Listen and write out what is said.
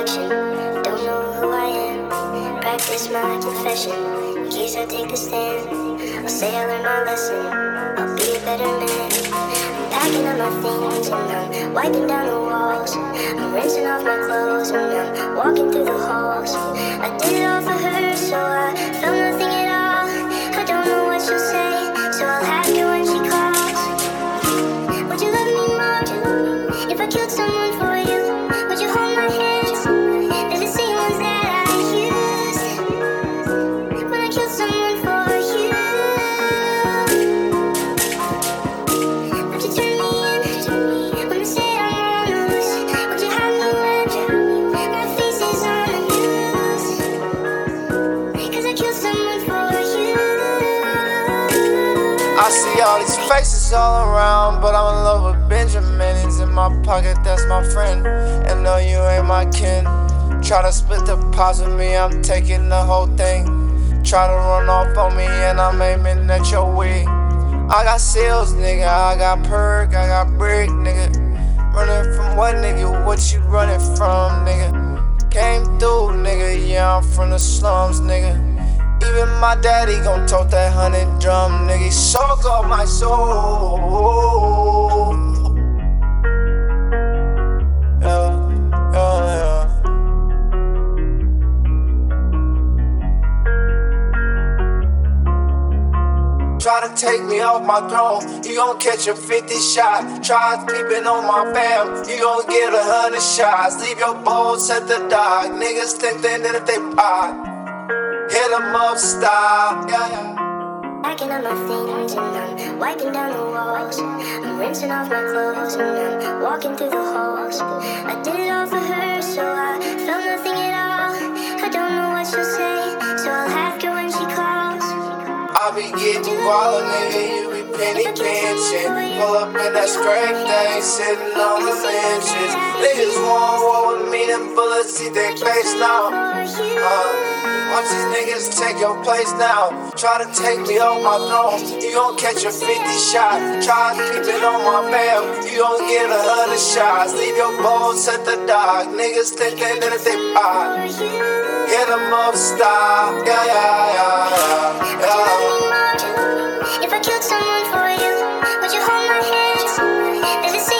reflection. Don't know who I am. Practice my confession. In case I take a stand, I'll say I learned my lesson. I'll be a better man. I'm packing up my things and I'm wiping down the walls. I'm rinsing off my clothes and I'm walking through the halls. I did it all these faces all around, but I'm in love with Benjamin. He's in my pocket, that's my friend. And no, you ain't my kin. Try to split the pots with me, I'm taking the whole thing. Try to run off on me, and I'm aiming at your wig. I got sales, nigga. I got perk, I got brick, nigga. Running from what, nigga? What you running from, nigga? Came through, nigga. Yeah, I'm from the slums, nigga. Even my daddy gon' tote Pac hundred drum, nigga. Soak up my soul. Yeah, yeah, yeah. Try to take me off my throne, you gon' catch a 50 shot. Try peeping on my fam, you gon' get a hundred shots. Leave your bones at the dock. Niggas think they that if they pop, hit 'em up, stop. Yeah, yeah. Packing up my things and I'm wiping down the walls. I'm rinsing off my clothes and I'm walking through the halls. I did it all for her, so I felt nothing at all. I don't know what she'll say, so I'll ask her when she calls. I'll be getting guala, nigga, you be penny pinching. Pull up in that straight thing, sitting on the benches. Niggas want war with me, them bullets see their face now. Uh, Watch these niggas take your place now. Try to take me off my throne. You gon' catch a 50 shot. Try to keep it on my bam. You gon' get a hundred shots. Leave your bones at the dock. Niggas think they did it, they pop. Hit them up, stop. Yeah, yeah, yeah, yeah. yeah. If I killed someone for you, would you hold my hands? Does it seem